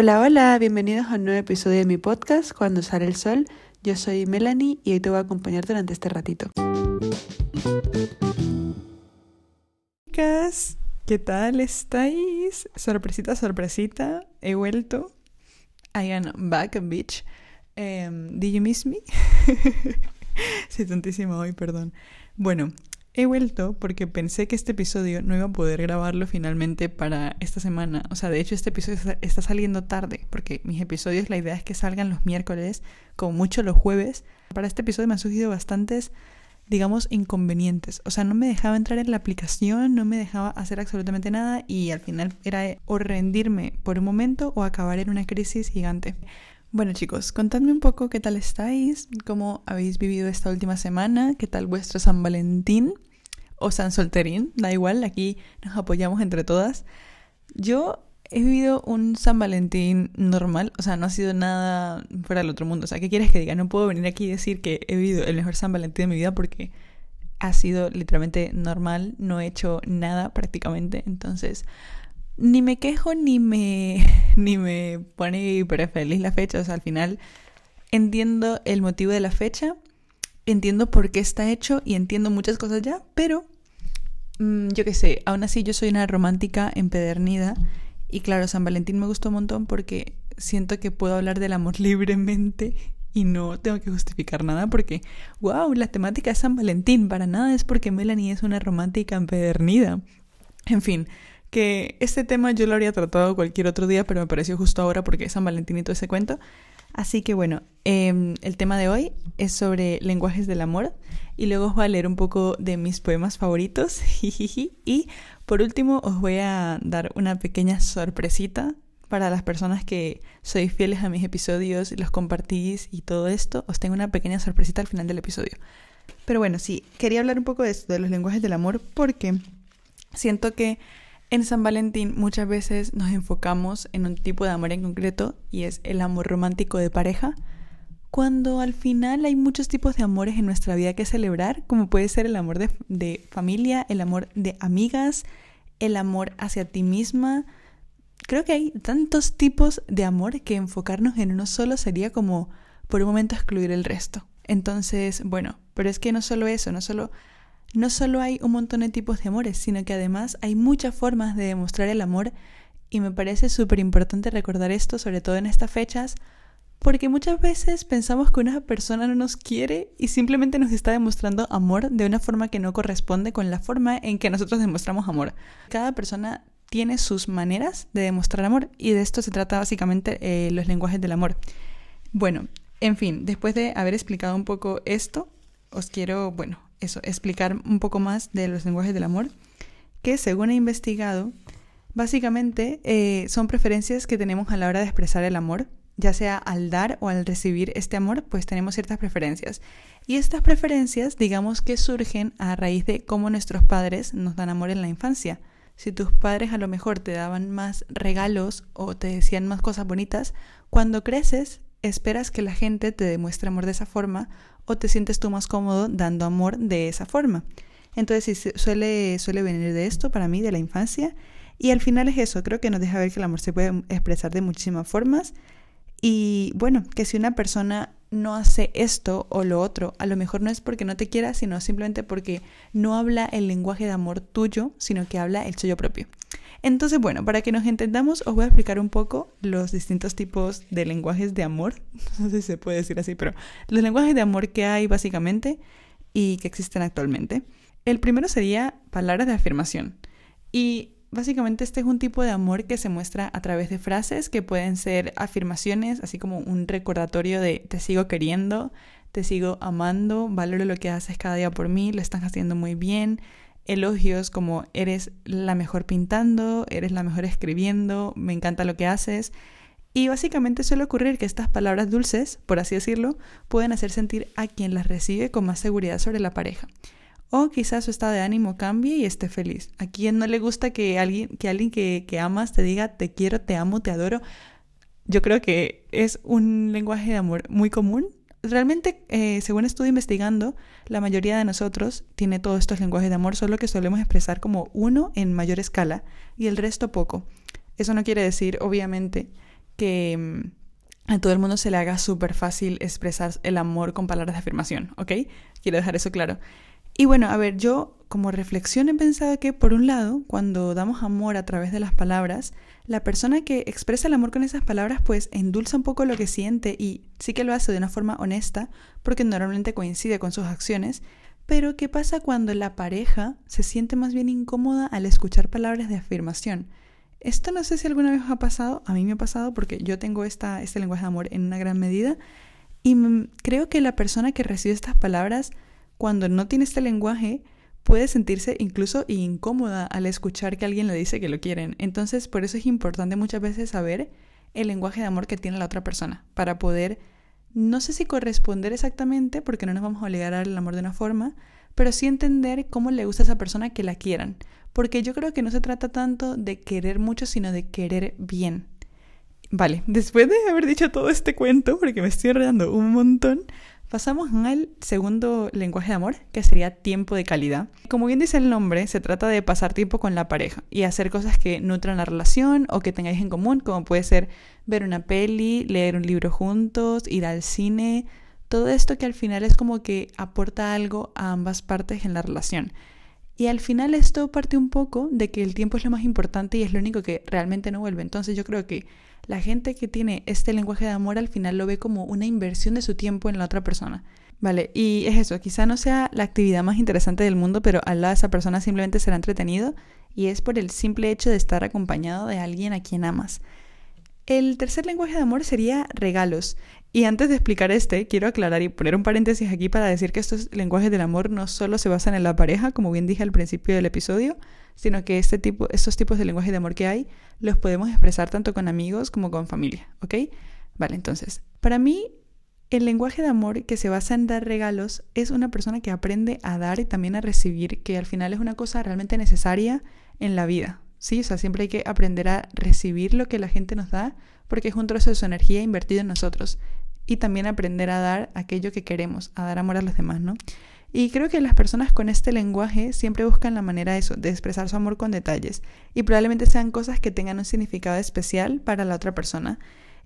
Hola, hola, bienvenidos a un nuevo episodio de mi podcast Cuando sale el sol. Yo soy Melanie y hoy te voy a acompañar durante este ratito. Chicas, ¿qué tal estáis? Sorpresita, sorpresita, he vuelto. I am back, bitch. Um, ¿Did you miss me? Soy tontísima hoy, perdón. Bueno, He vuelto porque pensé que este episodio no iba a poder grabarlo finalmente para esta semana. O sea, de hecho este episodio está saliendo tarde porque mis episodios la idea es que salgan los miércoles, como mucho los jueves. Para este episodio me han surgido bastantes, digamos, inconvenientes. O sea, no me dejaba entrar en la aplicación, no me dejaba hacer absolutamente nada y al final era o rendirme por un momento o acabar en una crisis gigante. Bueno chicos, contadme un poco qué tal estáis, cómo habéis vivido esta última semana, qué tal vuestro San Valentín o San Solterín, da igual, aquí nos apoyamos entre todas. Yo he vivido un San Valentín normal, o sea, no ha sido nada fuera del otro mundo. O sea, ¿qué quieres que diga? No puedo venir aquí y decir que he vivido el mejor San Valentín de mi vida porque ha sido literalmente normal, no he hecho nada prácticamente. Entonces, ni me quejo ni me, ni me pone hiper feliz la fecha. O sea, al final entiendo el motivo de la fecha entiendo por qué está hecho y entiendo muchas cosas ya, pero mm, yo qué sé, aún así yo soy una romántica empedernida y claro, San Valentín me gustó un montón porque siento que puedo hablar del amor libremente y no tengo que justificar nada porque, wow, la temática es San Valentín, para nada es porque Melanie es una romántica empedernida. En fin, que este tema yo lo habría tratado cualquier otro día, pero me pareció justo ahora porque es San Valentín y todo ese cuento. Así que bueno, em, el tema de hoy es sobre lenguajes del amor y luego os voy a leer un poco de mis poemas favoritos. Y por último os voy a dar una pequeña sorpresita para las personas que sois fieles a mis episodios y los compartís y todo esto, os tengo una pequeña sorpresita al final del episodio. Pero bueno, sí, quería hablar un poco de esto, de los lenguajes del amor, porque siento que en San Valentín muchas veces nos enfocamos en un tipo de amor en concreto y es el amor romántico de pareja, cuando al final hay muchos tipos de amores en nuestra vida que celebrar, como puede ser el amor de, familia, el amor de amigas, el amor hacia ti misma. Creo que hay tantos tipos de amor que enfocarnos en uno solo sería como por un momento excluir el resto. Entonces, bueno, pero es que no solo eso, no solo no solo hay un montón de tipos de amores, sino que además hay muchas formas de demostrar el amor y me parece súper importante recordar esto, sobre todo en estas fechas, porque muchas veces pensamos que una persona no nos quiere y simplemente nos está demostrando amor de una forma que no corresponde con la forma en que nosotros demostramos amor. Cada persona tiene sus maneras de demostrar amor y de esto se trata básicamente eh, los lenguajes del amor. Bueno, en fin, después de haber explicado un poco esto, os quiero, bueno, eso, explicar un poco más de los lenguajes del amor, que según he investigado, básicamente eh, son preferencias que tenemos a la hora de expresar el amor, ya sea al dar o al recibir este amor, pues tenemos ciertas preferencias. Y estas preferencias, digamos que surgen a raíz de cómo nuestros padres nos dan amor en la infancia. Si tus padres a lo mejor te daban más regalos o te decían más cosas bonitas, cuando creces esperas que la gente te demuestre amor de esa forma o te sientes tú más cómodo dando amor de esa forma. Entonces sí, suele, suele venir de esto para mí, de la infancia. Y al final es eso, creo que nos deja ver que el amor se puede expresar de muchísimas formas. Y bueno, que si una persona no hace esto o lo otro, a lo mejor no es porque no te quiera, sino simplemente porque no habla el lenguaje de amor tuyo, sino que habla el suyo propio. Entonces, bueno, para que nos entendamos, os voy a explicar un poco los distintos tipos de lenguajes de amor. No sé si se puede decir así, pero los lenguajes de amor que hay básicamente y que existen actualmente. El primero sería palabras de afirmación. Y básicamente este es un tipo de amor que se muestra a través de frases que pueden ser afirmaciones, así como un recordatorio de te sigo queriendo, te sigo amando, valoro lo que haces cada día por mí, lo estás haciendo muy bien, elogios como eres la mejor pintando, eres la mejor escribiendo, me encanta lo que haces. Y básicamente suele ocurrir que estas palabras dulces, por así decirlo, pueden hacer sentir a quien las recibe con más seguridad sobre la pareja. O quizás su estado de ánimo cambie y esté feliz. A quien no le gusta que alguien que, alguien que, que amas te diga te quiero, te amo, te adoro. Yo creo que es un lenguaje de amor muy común realmente, eh, según estuve investigando, la mayoría de nosotros tiene todos estos lenguajes de amor, solo que solemos expresar como uno en mayor escala y el resto poco. Eso no quiere decir, obviamente, que mm, a todo el mundo se le haga súper fácil expresar el amor con palabras de afirmación, ¿ok? Quiero dejar eso claro. Y bueno, a ver, yo como reflexión he pensado que, por un lado, cuando damos amor a través de las palabras, la persona que expresa el amor con esas palabras, pues endulza un poco lo que siente y sí que lo hace de una forma honesta, porque normalmente coincide con sus acciones. Pero, ¿qué pasa cuando la pareja se siente más bien incómoda al escuchar palabras de afirmación? Esto no sé si alguna vez ha pasado, a mí me ha pasado porque yo tengo esta, este lenguaje de amor en una gran medida y creo que la persona que recibe estas palabras cuando no tiene este lenguaje, puede sentirse incluso incómoda al escuchar que alguien le dice que lo quieren. Entonces, por eso es importante muchas veces saber el lenguaje de amor que tiene la otra persona, para poder, no sé si corresponder exactamente, porque no nos vamos a obligar a el amor de una forma, pero sí entender cómo le gusta a esa persona que la quieran. Porque yo creo que no se trata tanto de querer mucho, sino de querer bien. Vale, después de haber dicho todo este cuento, porque me estoy enredando un montón, Pasamos al segundo lenguaje de amor, que sería tiempo de calidad. Como bien dice el nombre, se trata de pasar tiempo con la pareja y hacer cosas que nutran la relación o que tengáis en común, como puede ser ver una peli, leer un libro juntos, ir al cine, todo esto que al final es como que aporta algo a ambas partes en la relación. Y al final esto parte un poco de que el tiempo es lo más importante y es lo único que realmente no vuelve. Entonces yo creo que la gente que tiene este lenguaje de amor al final lo ve como una inversión de su tiempo en la otra persona. Vale, y es eso, quizá no sea la actividad más interesante del mundo, pero al lado de esa persona simplemente será entretenido y es por el simple hecho de estar acompañado de alguien a quien amas. El tercer lenguaje de amor sería regalos. Y antes de explicar este, quiero aclarar y poner un paréntesis aquí para decir que estos lenguajes del amor no solo se basan en la pareja, como bien dije al principio del episodio, sino que este tipo, estos tipos de lenguaje de amor que hay los podemos expresar tanto con amigos como con familia, ¿ok? Vale, entonces, para mí el lenguaje de amor que se basa en dar regalos es una persona que aprende a dar y también a recibir, que al final es una cosa realmente necesaria en la vida, ¿sí? O sea, siempre hay que aprender a recibir lo que la gente nos da porque es un trozo de su energía invertido en nosotros y también aprender a dar aquello que queremos, a dar amor a los demás, ¿no? Y creo que las personas con este lenguaje siempre buscan la manera de, eso, de expresar su amor con detalles y probablemente sean cosas que tengan un significado especial para la otra persona.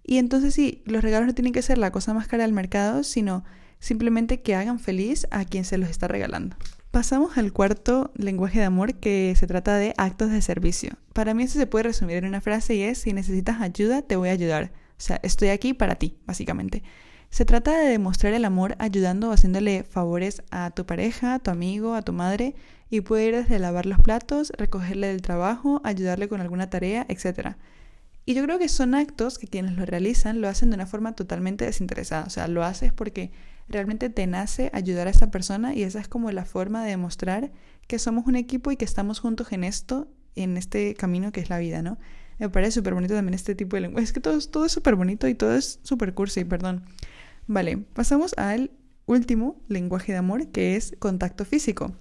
Y entonces sí, los regalos no tienen que ser la cosa más cara del mercado, sino simplemente que hagan feliz a quien se los está regalando. Pasamos al cuarto lenguaje de amor que se trata de actos de servicio. Para mí eso se puede resumir en una frase y es, si necesitas ayuda, te voy a ayudar. O sea, estoy aquí para ti, básicamente. Se trata de demostrar el amor ayudando o haciéndole favores a tu pareja, a tu amigo, a tu madre, y puede ir desde lavar los platos, recogerle del trabajo, ayudarle con alguna tarea, etc. Y yo creo que son actos que quienes lo realizan lo hacen de una forma totalmente desinteresada. O sea, lo haces porque realmente te nace ayudar a esa persona y esa es como la forma de demostrar que somos un equipo y que estamos juntos en esto, en este camino que es la vida, ¿no? Me parece súper bonito también este tipo de lenguaje. Es que todo, todo es súper bonito y todo es súper cursi, perdón. Vale, pasamos al último lenguaje de amor, que es contacto físico.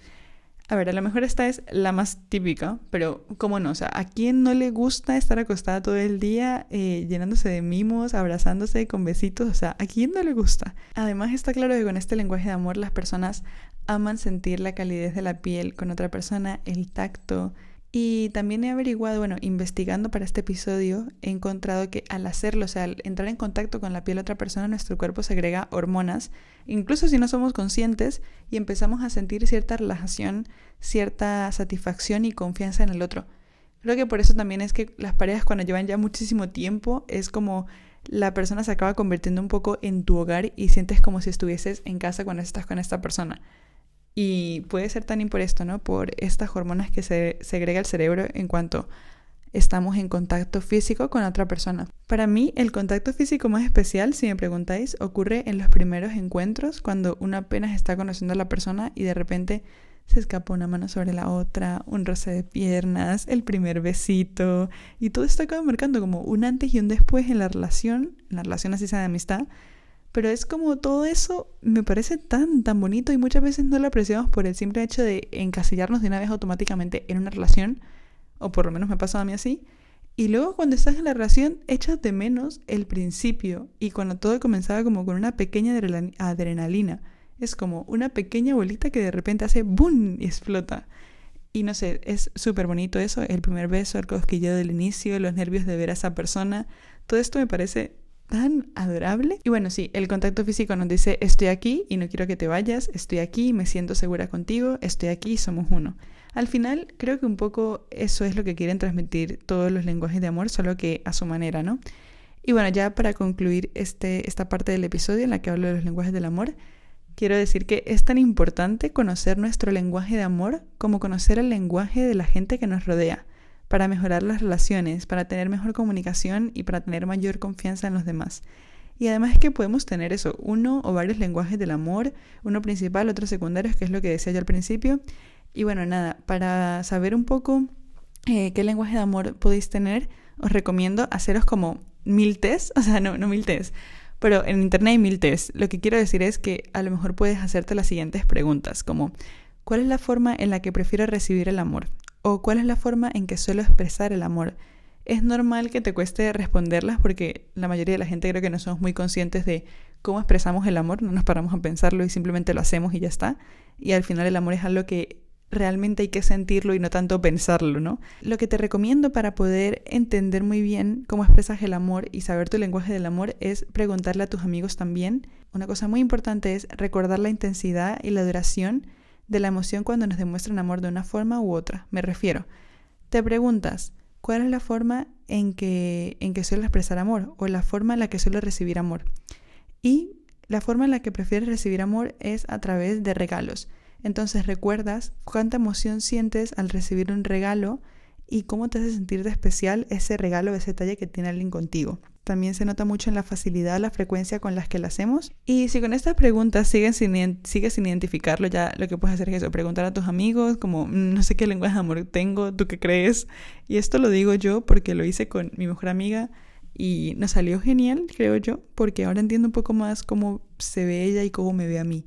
A ver, a lo mejor esta es la más típica, pero ¿cómo no? O sea, ¿a quién no le gusta estar acostada todo el día eh, llenándose de mimos, abrazándose con besitos? O sea, ¿a quién no le gusta? Además está claro que con este lenguaje de amor las personas aman sentir la calidez de la piel con otra persona, el tacto, y también he averiguado, bueno, investigando para este episodio, he encontrado que al hacerlo, o sea, al entrar en contacto con la piel de otra persona, nuestro cuerpo segrega hormonas, incluso si no somos conscientes, y empezamos a sentir cierta relajación, cierta satisfacción y confianza en el otro. Creo que por eso también es que las parejas cuando llevan ya muchísimo tiempo, es como la persona se acaba convirtiendo un poco en tu hogar y sientes como si estuvieses en casa cuando estás con esta persona. Y puede ser también por esto, ¿no? Por estas hormonas que se segrega el cerebro en cuanto estamos en contacto físico con otra persona. Para mí, el contacto físico más especial, si me preguntáis, ocurre en los primeros encuentros, cuando uno apenas está conociendo a la persona y de repente se escapa una mano sobre la otra, un roce de piernas, el primer besito, y todo esto acaba marcando como un antes y un después en la relación, en la relación así de amistad, pero es como todo eso me parece tan, tan bonito y muchas veces no lo apreciamos por el simple hecho de encasillarnos de una vez automáticamente en una relación, o por lo menos me pasó a mí así. Y luego cuando estás en la relación echas de menos el principio y cuando todo comenzaba como con una pequeña adrenalina. Es como una pequeña bolita que de repente hace ¡boom! y explota. Y no sé, es súper bonito eso, el primer beso, el cosquilleo del inicio, los nervios de ver a esa persona, Todo esto me parece tan adorable. Y bueno, sí, el contacto físico nos dice estoy aquí y no quiero que te vayas, estoy aquí, me siento segura contigo, estoy aquí, somos uno. Al final, creo que un poco eso es lo que quieren transmitir todos los lenguajes de amor, solo que a su manera, ¿no? Y bueno, ya para concluir este, esta parte del episodio en la que hablo de los lenguajes del amor, quiero decir que es tan importante conocer nuestro lenguaje de amor como conocer el lenguaje de la gente que nos rodea para mejorar las relaciones, para tener mejor comunicación y para tener mayor confianza en los demás. Y además es que podemos tener eso, uno o varios lenguajes del amor, uno principal, otro secundario, que es lo que decía yo al principio. Y bueno, nada, para saber un poco eh, qué lenguaje de amor podéis tener, os recomiendo haceros como mil test, o sea, no, no mil test, pero en internet hay mil test. Lo que quiero decir es que a lo mejor puedes hacerte las siguientes preguntas, como ¿cuál es la forma en la que prefiero recibir el amor? ¿O cuál es la forma en que suelo expresar el amor? Es normal que te cueste responderlas porque la mayoría de la gente creo que no somos muy conscientes de cómo expresamos el amor, no nos paramos a pensarlo y simplemente lo hacemos y ya está. Y al final el amor es algo que realmente hay que sentirlo y no tanto pensarlo, ¿no? Lo que te recomiendo para poder entender muy bien cómo expresas el amor y saber tu lenguaje del amor es preguntarle a tus amigos también. Una cosa muy importante es recordar la intensidad y la duración de la emoción cuando nos demuestran amor de una forma u otra. Me refiero, te preguntas, ¿cuál es la forma en que, en que suelo expresar amor o la forma en la que suelo recibir amor? Y la forma en la que prefieres recibir amor es a través de regalos. Entonces recuerdas cuánta emoción sientes al recibir un regalo y cómo te hace sentir de especial ese regalo, ese detalle que tiene alguien contigo. También se nota mucho en la facilidad, la frecuencia con las que lo hacemos. Y si con estas preguntas sigues sin, sin identificarlo, ya lo que puedes hacer es eso, preguntar a tus amigos, como mm, no sé qué lenguaje de amor tengo, ¿tú qué crees? Y esto lo digo yo porque lo hice con mi mejor amiga y nos salió genial, creo yo, porque ahora entiendo un poco más cómo se ve ella y cómo me ve a mí.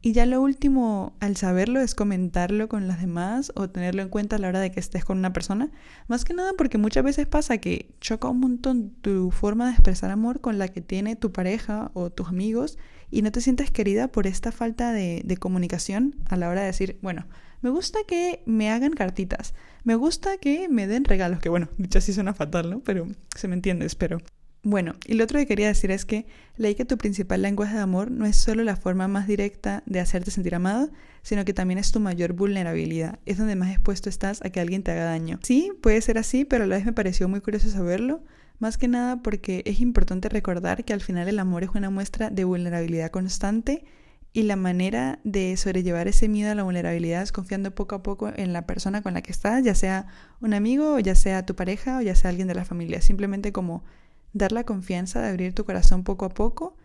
Y ya lo último, al saberlo, es comentarlo con las demás o tenerlo en cuenta a la hora de que estés con una persona. Más que nada porque muchas veces pasa que choca un montón tu forma de expresar amor con la que tiene tu pareja o tus amigos y no te sientes querida por esta falta de, comunicación a la hora de decir, bueno, me gusta que me hagan cartitas, me gusta que me den regalos, que bueno, dicho así suena fatal, ¿no? Pero se me entiende, espero. Bueno, y lo otro que quería decir es que leí que tu principal lenguaje de amor no es solo la forma más directa de hacerte sentir amado, sino que también es tu mayor vulnerabilidad. Es donde más expuesto estás a que alguien te haga daño. Sí, puede ser así, pero a la vez me pareció muy curioso saberlo, más que nada porque es importante recordar que al final el amor es una muestra de vulnerabilidad constante y la manera de sobrellevar ese miedo a la vulnerabilidad es confiando poco a poco en la persona con la que estás, ya sea un amigo, o ya sea tu pareja, o ya sea alguien de la familia. Simplemente como dar la confianza de abrir tu corazón poco a poco,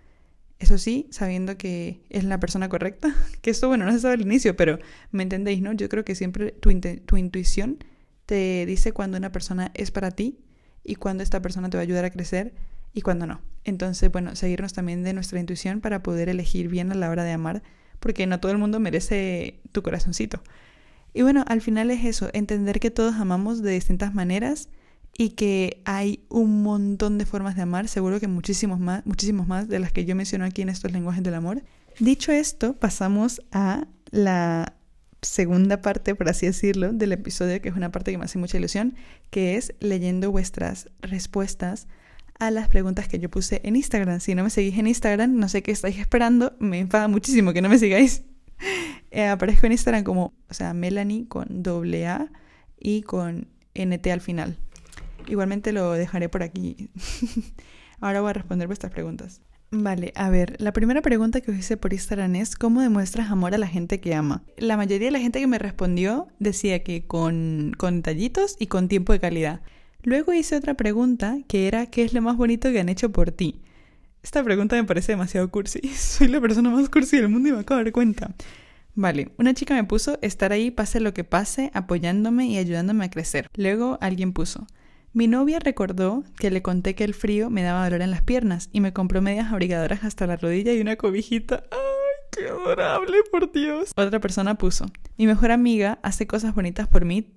eso sí, sabiendo que es la persona correcta, que esto, bueno, no se sabe al inicio, pero me entendéis, ¿no? Yo creo que siempre tu, tu intuición te dice cuando una persona es para ti y cuando esta persona te va a ayudar a crecer y cuando no. Entonces, bueno, seguirnos también de nuestra intuición para poder elegir bien a la hora de amar, porque no todo el mundo merece tu corazoncito. Y bueno, al final es eso, entender que todos amamos de distintas maneras y que hay un montón de formas de amar, seguro que muchísimos más, muchísimos más de las que yo menciono aquí en estos lenguajes del amor. Dicho esto, pasamos a la segunda parte, por así decirlo, del episodio, que es una parte que me hace mucha ilusión, que es leyendo vuestras respuestas a las preguntas que yo puse en Instagram. Si no me seguís en Instagram, no sé qué estáis esperando, me enfada muchísimo que no me sigáis. Eh, aparezco en Instagram como, o sea, Melanie con doble A y con NT al final. Igualmente lo dejaré por aquí. Ahora voy a responder vuestras preguntas. Vale, a ver, la primera pregunta que os hice por Instagram es ¿cómo demuestras amor a la gente que ama? La mayoría de la gente que me respondió decía que con, con detallitos y con tiempo de calidad. Luego hice otra pregunta que era ¿qué es lo más bonito que han hecho por ti? Esta pregunta me parece demasiado cursi. Soy la persona más cursi del mundo y me acabo de dar cuenta. Vale, una chica me puso estar ahí pase lo que pase, apoyándome y ayudándome a crecer. Luego alguien puso mi novia recordó que le conté que el frío me daba dolor en las piernas y me compró medias abrigadoras hasta la rodilla y una cobijita. ¡Ay, qué adorable, por Dios! Otra persona puso, mi mejor amiga hace cosas bonitas por mí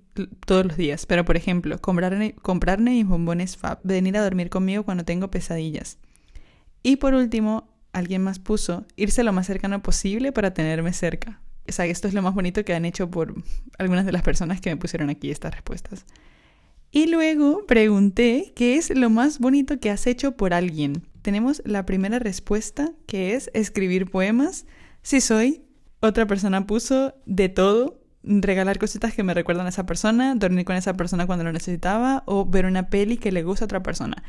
todos los días, pero por ejemplo, comprarme, comprarme mis bombones Fab, venir a dormir conmigo cuando tengo pesadillas. Y por último, alguien más puso, irse lo más cercano posible para tenerme cerca. O sea, esto es lo más bonito que han hecho por algunas de las personas que me pusieron aquí estas respuestas. Y luego pregunté qué es lo más bonito que has hecho por alguien. Tenemos la primera respuesta que es escribir poemas. Si soy, otra persona puso de todo, regalar cositas que me recuerdan a esa persona, dormir con esa persona cuando lo necesitaba o ver una peli que le gusta a otra persona.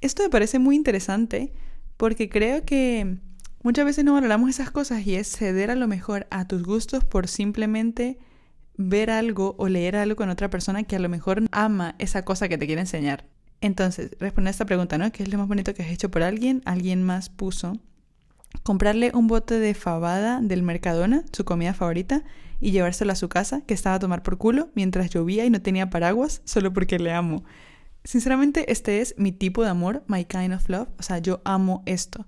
Esto me parece muy interesante porque creo que muchas veces no valoramos esas cosas y es ceder a lo mejor a tus gustos por simplemente ver algo o leer algo con otra persona que a lo mejor ama esa cosa que te quiere enseñar. Entonces, responde a esta pregunta, ¿no? ¿Qué es lo más bonito que has hecho por alguien? Alguien más puso comprarle un bote de fabada del Mercadona, su comida favorita, y llevárselo a su casa, que estaba a tomar por culo mientras llovía y no tenía paraguas, solo porque le amo. Sinceramente, este es mi tipo de amor, my kind of love, o sea, yo amo esto.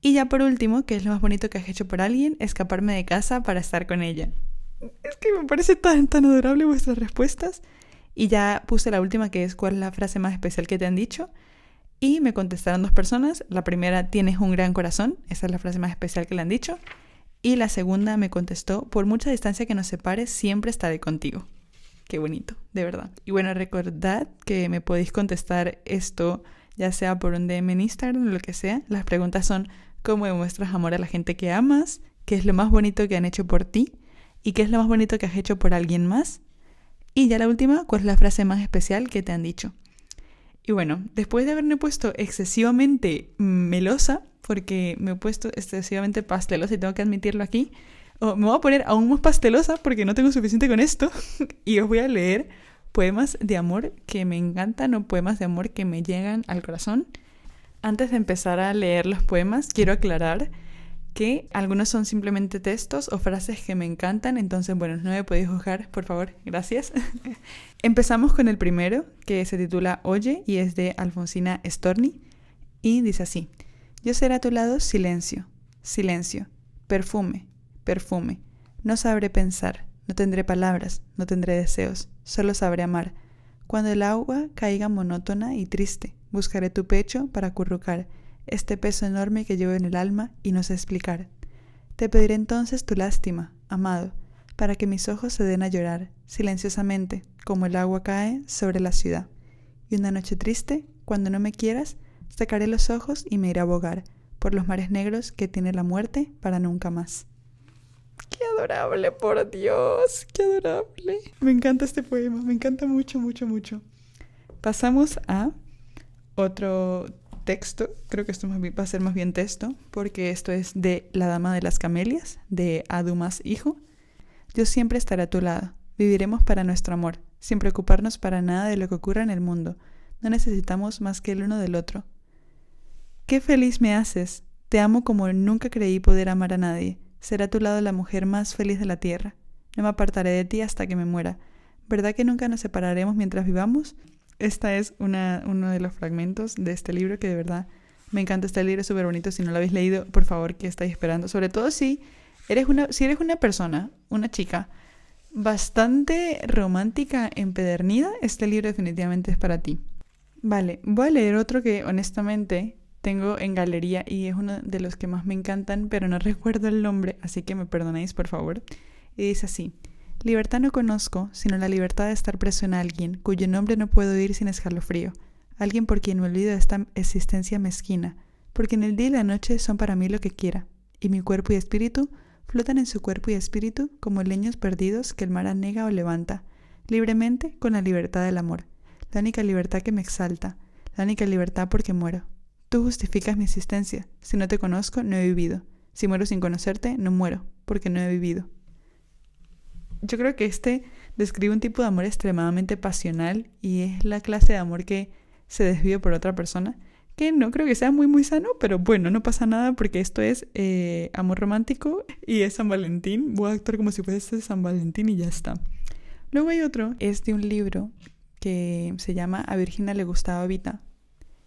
Y ya por último, que es lo más bonito que has hecho por alguien, escaparme de casa para estar con ella. Es que me parece tan, tan adorable vuestras respuestas. Y ya puse la última, que es cuál es la frase más especial que te han dicho. Y me contestaron dos personas. La primera, tienes un gran corazón. Esa es la frase más especial que le han dicho. Y la segunda me contestó, por mucha distancia que nos separe, siempre estaré contigo. Qué bonito, de verdad. Y bueno, recordad que me podéis contestar esto, ya sea por un DM en Instagram o lo que sea. Las preguntas son, ¿cómo demuestras amor a la gente que amas? ¿Qué es lo más bonito que han hecho por ti? ¿Y qué es lo más bonito que has hecho por alguien más? Y ya la última, ¿cuál es la frase más especial que te han dicho? Y bueno, después de haberme puesto excesivamente melosa, porque me he puesto excesivamente pastelosa y tengo que admitirlo aquí, o me voy a poner aún más pastelosa porque no tengo suficiente con esto, y os voy a leer poemas de amor que me encantan o poemas de amor que me llegan al corazón. Antes de empezar a leer los poemas, quiero aclarar que algunos son simplemente textos o frases que me encantan, entonces bueno, no me podéis juzgar, por favor, gracias. Empezamos con el primero, que se titula Oye y es de Alfonsina Storni, y dice así, yo seré a tu lado silencio, silencio, perfume, perfume, no sabré pensar, no tendré palabras, no tendré deseos, solo sabré amar. Cuando el agua caiga monótona y triste, buscaré tu pecho para acurrucar, este peso enorme que llevo en el alma y no sé explicar. Te pediré entonces tu lástima, amado, para que mis ojos se den a llorar, silenciosamente, como el agua cae sobre la ciudad. Y una noche triste, cuando no me quieras, sacaré los ojos y me iré a bogar por los mares negros que tiene la muerte para nunca más. ¡Qué adorable, por Dios! ¡Qué adorable! Me encanta este poema, me encanta mucho, mucho, mucho. Pasamos a otro texto, creo que esto va a ser más bien texto, porque esto es de La Dama de las Camelias, de Adumas Hijo. Yo siempre estaré a tu lado, viviremos para nuestro amor, sin preocuparnos para nada de lo que ocurra en el mundo. No necesitamos más que el uno del otro. Qué feliz me haces, te amo como nunca creí poder amar a nadie. Será a tu lado la mujer más feliz de la tierra. No me apartaré de ti hasta que me muera. ¿Verdad que nunca nos separaremos mientras vivamos? Esta es una, uno de los fragmentos de este libro que de verdad me encanta. Este libro es súper bonito. Si no lo habéis leído, por favor, ¿qué estáis esperando? Sobre todo si eres una, si eres una persona, una chica bastante romántica, empedernida, este libro definitivamente es para ti. Vale, voy a leer otro que honestamente tengo en galería y es uno de los que más me encantan, pero no recuerdo el nombre, así que me perdonéis por favor. Y dice así. Libertad no conozco, sino la libertad de estar preso en alguien, cuyo nombre no puedo oír sin escalofrío, alguien por quien me olvido de esta existencia mezquina, porque en el día y la noche son para mí lo que quiera, y mi cuerpo y espíritu flotan en su cuerpo y espíritu como leños perdidos que el mar anega o levanta, libremente con la libertad del amor, la única libertad que me exalta, la única libertad porque muero. Tú justificas mi existencia, si no te conozco, no he vivido, si muero sin conocerte, no muero, porque no he vivido yo creo que este describe un tipo de amor extremadamente pasional y es la clase de amor que se desvive por otra persona, que no creo que sea muy muy sano, pero bueno, no pasa nada porque esto es eh, amor romántico y es San Valentín. Voy a actuar como si fuese San Valentín y ya está. Luego hay otro, es de un libro que se llama A Virginia le gustaba Vita.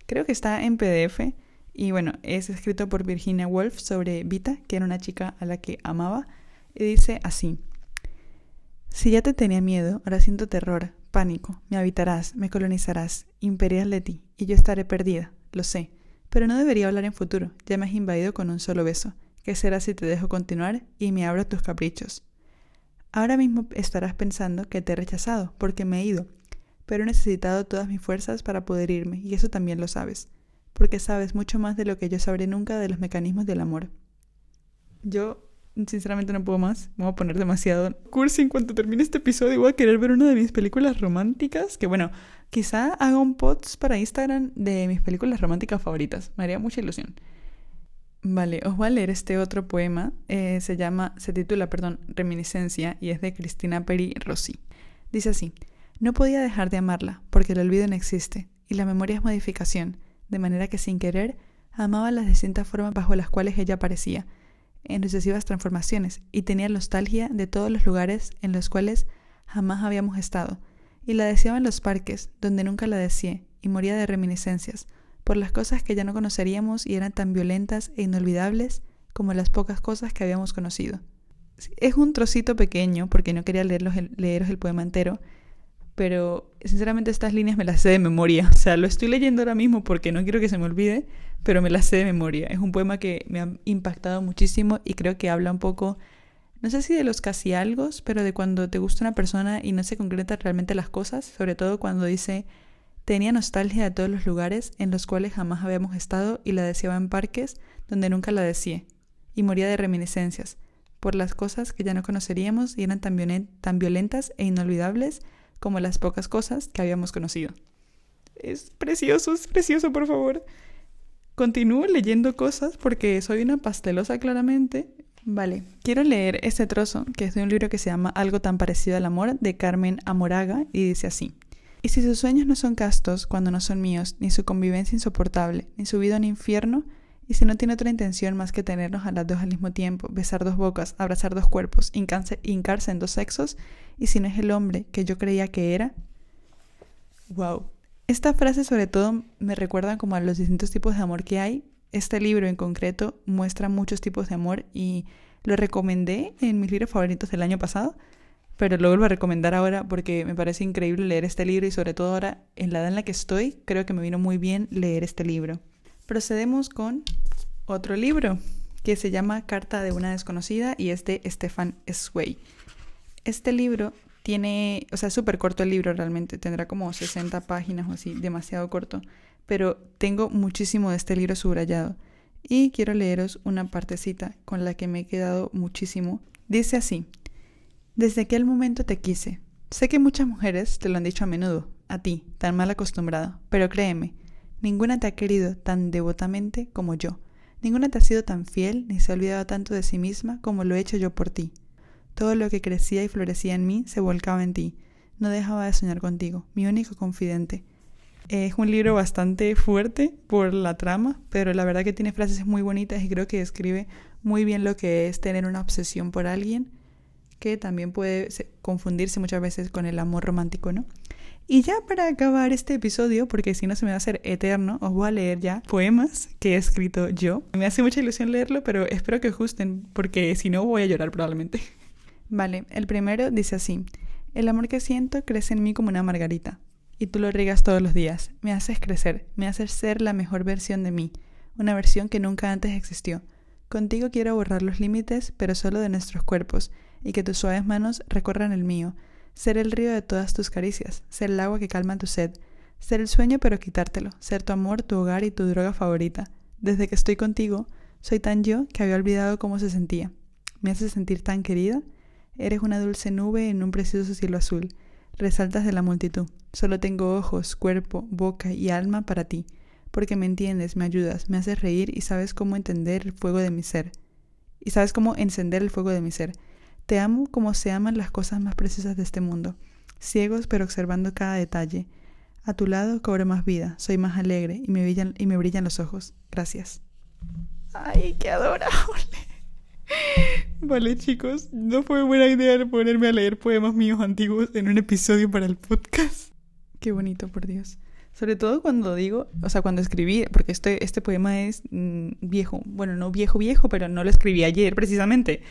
Creo que está en PDF y bueno, es escrito por Virginia Woolf sobre Vita, que era una chica a la que amaba, y dice así. Si ya te tenía miedo, ahora siento terror, pánico. Me habitarás, me colonizarás, imperial de ti, y yo estaré perdida, lo sé. Pero no debería hablar en futuro, ya me has invadido con un solo beso. ¿Qué será si te dejo continuar y me abro a tus caprichos? Ahora mismo estarás pensando que te he rechazado, porque me he ido. pero he necesitado todas mis fuerzas para poder irme, y eso también lo sabes, porque sabes mucho más de lo que yo sabré nunca de los mecanismos del amor. Yo, sinceramente, no puedo más. Me voy a poner demasiado cursi en cuanto termine este episodio. Voy a querer ver una de mis películas románticas, que bueno, quizá haga un post para Instagram de mis películas románticas favoritas. Me haría mucha ilusión. Vale, os voy a leer este otro poema. Eh, se llama, se titula, perdón, Reminiscencia y es de Cristina Peri Rossi. Dice así. No podía dejar de amarla, porque el olvido no existe, y la memoria es modificación, de manera que sin querer amaba las distintas formas bajo las cuales ella aparecía, en sucesivas transformaciones, y tenía nostalgia de todos los lugares en los cuales jamás habíamos estado, y la deseaba en los parques, donde nunca la deseé, y moría de reminiscencias, por las cosas que ya no conoceríamos y eran tan violentas e inolvidables como las pocas cosas que habíamos conocido. Es un trocito pequeño, porque no quería leeros el poema entero, pero sinceramente estas líneas me las sé de memoria. O sea, lo estoy leyendo ahora mismo porque no quiero que se me olvide, pero me las sé de memoria. Es un poema que me ha impactado muchísimo y creo que habla un poco, no sé si de los casi algo, pero de cuando te gusta una persona y no se concretan realmente las cosas, sobre todo cuando dice, tenía nostalgia de todos los lugares en los cuales jamás habíamos estado y la deseaba en parques donde nunca la deseé, y moría de reminiscencias, por las cosas que ya no conoceríamos y eran tan, tan violentas e inolvidables como las pocas cosas que habíamos conocido. Es precioso, es precioso, por favor. Continúo leyendo cosas porque soy una pastelosa claramente. Vale, quiero leer este trozo que es de un libro que se llama Algo tan parecido al amor de Carmen Amoraga y dice así. Y si sus sueños no son castos cuando no son míos, ni su convivencia insoportable, ni su vida un infierno, y si no tiene otra intención más que tenernos a las dos al mismo tiempo, besar dos bocas, abrazar dos cuerpos, hincarse en dos sexos, y si no es el hombre que yo creía que era. Wow. Esta frase sobre todo me recuerda como a los distintos tipos de amor que hay. Este libro en concreto muestra muchos tipos de amor y lo recomendé en mis libros favoritos del año pasado, pero lo vuelvo a recomendar ahora porque me parece increíble leer este libro y sobre todo ahora en la edad en la que estoy, creo que me vino muy bien leer este libro. Procedemos con otro libro que se llama Carta de una desconocida y es de Stefan Zweig. Este libro tiene, o sea, súper corto el libro realmente, tendrá como 60 páginas o así, demasiado corto, pero tengo muchísimo de este libro subrayado y quiero leeros una partecita con la que me he quedado muchísimo. Dice así, desde aquel momento te quise. Sé que muchas mujeres te lo han dicho a menudo, a ti, tan mal acostumbrado, pero créeme, ninguna te ha querido tan devotamente como yo. Ninguna te ha sido tan fiel ni se ha olvidado tanto de sí misma como lo he hecho yo por ti. Todo lo que crecía y florecía en mí se volcaba en ti. No dejaba de soñar contigo, mi único confidente. Es un libro bastante fuerte por la trama, pero la verdad que tiene frases muy bonitas y creo que describe muy bien lo que es tener una obsesión por alguien, que también puede confundirse muchas veces con el amor romántico, ¿no? Y ya para acabar este episodio, porque si no se me va a hacer eterno, os voy a leer ya poemas que he escrito yo. Me hace mucha ilusión leerlo, pero espero que os gusten, porque si no voy a llorar probablemente. Vale, el primero dice así, el amor que siento crece en mí como una margarita, y tú lo riegas todos los días, me haces crecer, me haces ser la mejor versión de mí, una versión que nunca antes existió. Contigo quiero borrar los límites, pero solo de nuestros cuerpos, y que tus suaves manos recorran el mío, ser el río de todas tus caricias, ser el agua que calma tu sed, ser el sueño pero quitártelo, ser tu amor, tu hogar y tu droga favorita. Desde que estoy contigo, soy tan yo que había olvidado cómo se sentía. Me haces sentir tan querida Eres una dulce nube en un precioso cielo azul. Resaltas de la multitud. Solo tengo ojos, cuerpo, boca y alma para ti, porque me entiendes, me ayudas, me haces reír y sabes cómo entender el fuego de mi ser. Y sabes cómo encender el fuego de mi ser. Te amo como se aman las cosas más preciosas de este mundo, ciegos pero observando cada detalle. A tu lado cobro más vida, soy más alegre y me brillan, y me brillan los ojos. Gracias. Ay, qué adorable. Vale, chicos, no fue buena idea ponerme a leer poemas míos antiguos en un episodio para el podcast. Qué bonito, por Dios. Sobre todo cuando digo, o sea, cuando escribí, porque este, este poema es mm, viejo. Bueno, no viejo, viejo, pero no lo escribí ayer precisamente.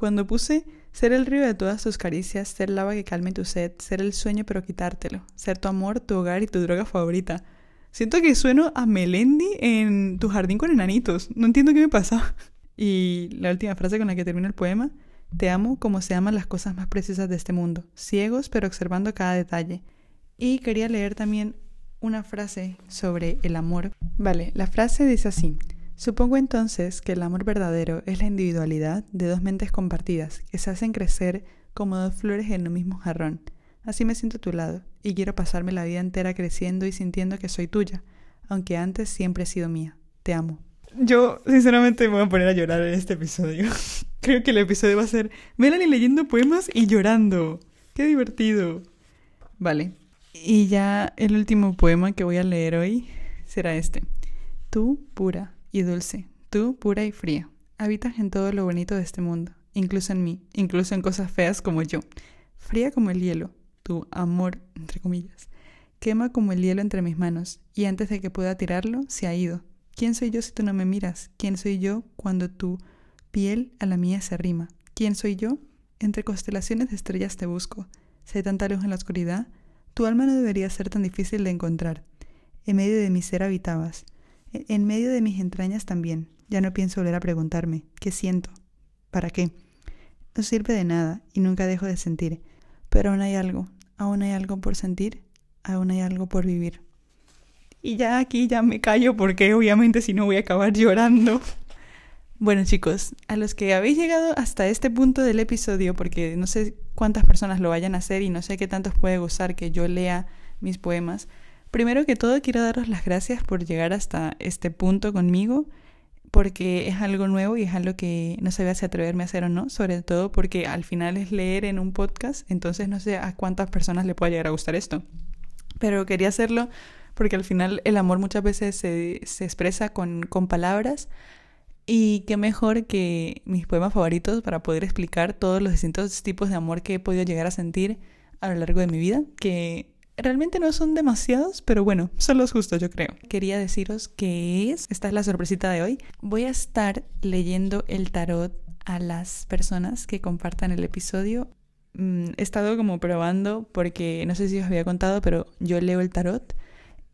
Cuando puse ser el río de todas tus caricias, ser el agua que calme tu sed, ser el sueño pero quitártelo, ser tu amor, tu hogar y tu droga favorita. Siento que sueno a Melendi en tu jardín con enanitos. No entiendo qué me pasa. Y la última frase con la que termina el poema, te amo como se aman las cosas más preciosas de este mundo, ciegos pero observando cada detalle. Y quería leer también una frase sobre el amor. Vale, la frase dice así. Supongo entonces que el amor verdadero es la individualidad de dos mentes compartidas que se hacen crecer como dos flores en un mismo jarrón. Así me siento a tu lado y quiero pasarme la vida entera creciendo y sintiendo que soy tuya, aunque antes siempre he sido mía. Te amo. Yo, sinceramente, me voy a poner a llorar en este episodio. Creo que el episodio va a ser Melanie leyendo poemas y llorando. ¡Qué divertido! Vale. Y ya el último poema que voy a leer hoy será este. Tú, pura y dulce, tú, pura y fría, habitas en todo lo bonito de este mundo, incluso en mí, incluso en cosas feas como yo. Fría como el hielo, tu amor, entre comillas, quema como el hielo entre mis manos, y antes de que pueda tirarlo, se ha ido. ¿Quién soy yo si tú no me miras? ¿Quién soy yo cuando tu piel a la mía se arrima? ¿Quién soy yo? Entre constelaciones de estrellas te busco. Si hay tanta luz en la oscuridad, tu alma no debería ser tan difícil de encontrar. En medio de mi ser habitabas. En medio de mis entrañas también. Ya no pienso volver a preguntarme, ¿qué siento? ¿Para qué? No sirve de nada y nunca dejo de sentir. Pero aún hay algo, aún hay algo por sentir, aún hay algo por vivir. Y ya aquí ya me callo porque obviamente si no voy a acabar llorando. Bueno chicos, a los que habéis llegado hasta este punto del episodio, porque no sé cuántas personas lo vayan a hacer y no sé qué tanto os puede gustar que yo lea mis poemas, primero que todo quiero daros las gracias por llegar hasta este punto conmigo, porque es algo nuevo y es algo que no sabía si atreverme a hacer o no, sobre todo porque al final es leer en un podcast, entonces no sé a cuántas personas le pueda llegar a gustar esto. Pero quería hacerlo porque al final el amor muchas veces se, se expresa con, con palabras y qué mejor que mis poemas favoritos para poder explicar todos los distintos tipos de amor que he podido llegar a sentir a lo largo de mi vida, que realmente no son demasiados, pero bueno, son los justos yo creo. Quería deciros que es, esta es la sorpresita de hoy, voy a estar leyendo el tarot a las personas que compartan el episodio. Mm, he estado como probando porque no sé si os había contado, pero yo leo el tarot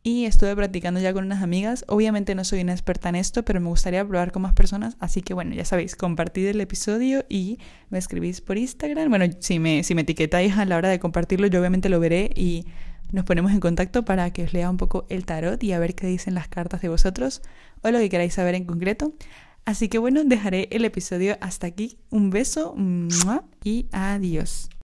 y estuve practicando ya con unas amigas. Obviamente no soy una experta en esto, pero me gustaría probar con más personas. Así que bueno, ya sabéis, compartid el episodio y me escribís por Instagram. Bueno, si me, si me etiquetáis a la hora de compartirlo, yo obviamente lo veré y nos ponemos en contacto para que os lea un poco el tarot y a ver qué dicen las cartas de vosotros o lo que queráis saber en concreto. Así que bueno, dejaré el episodio hasta aquí. Un beso y adiós.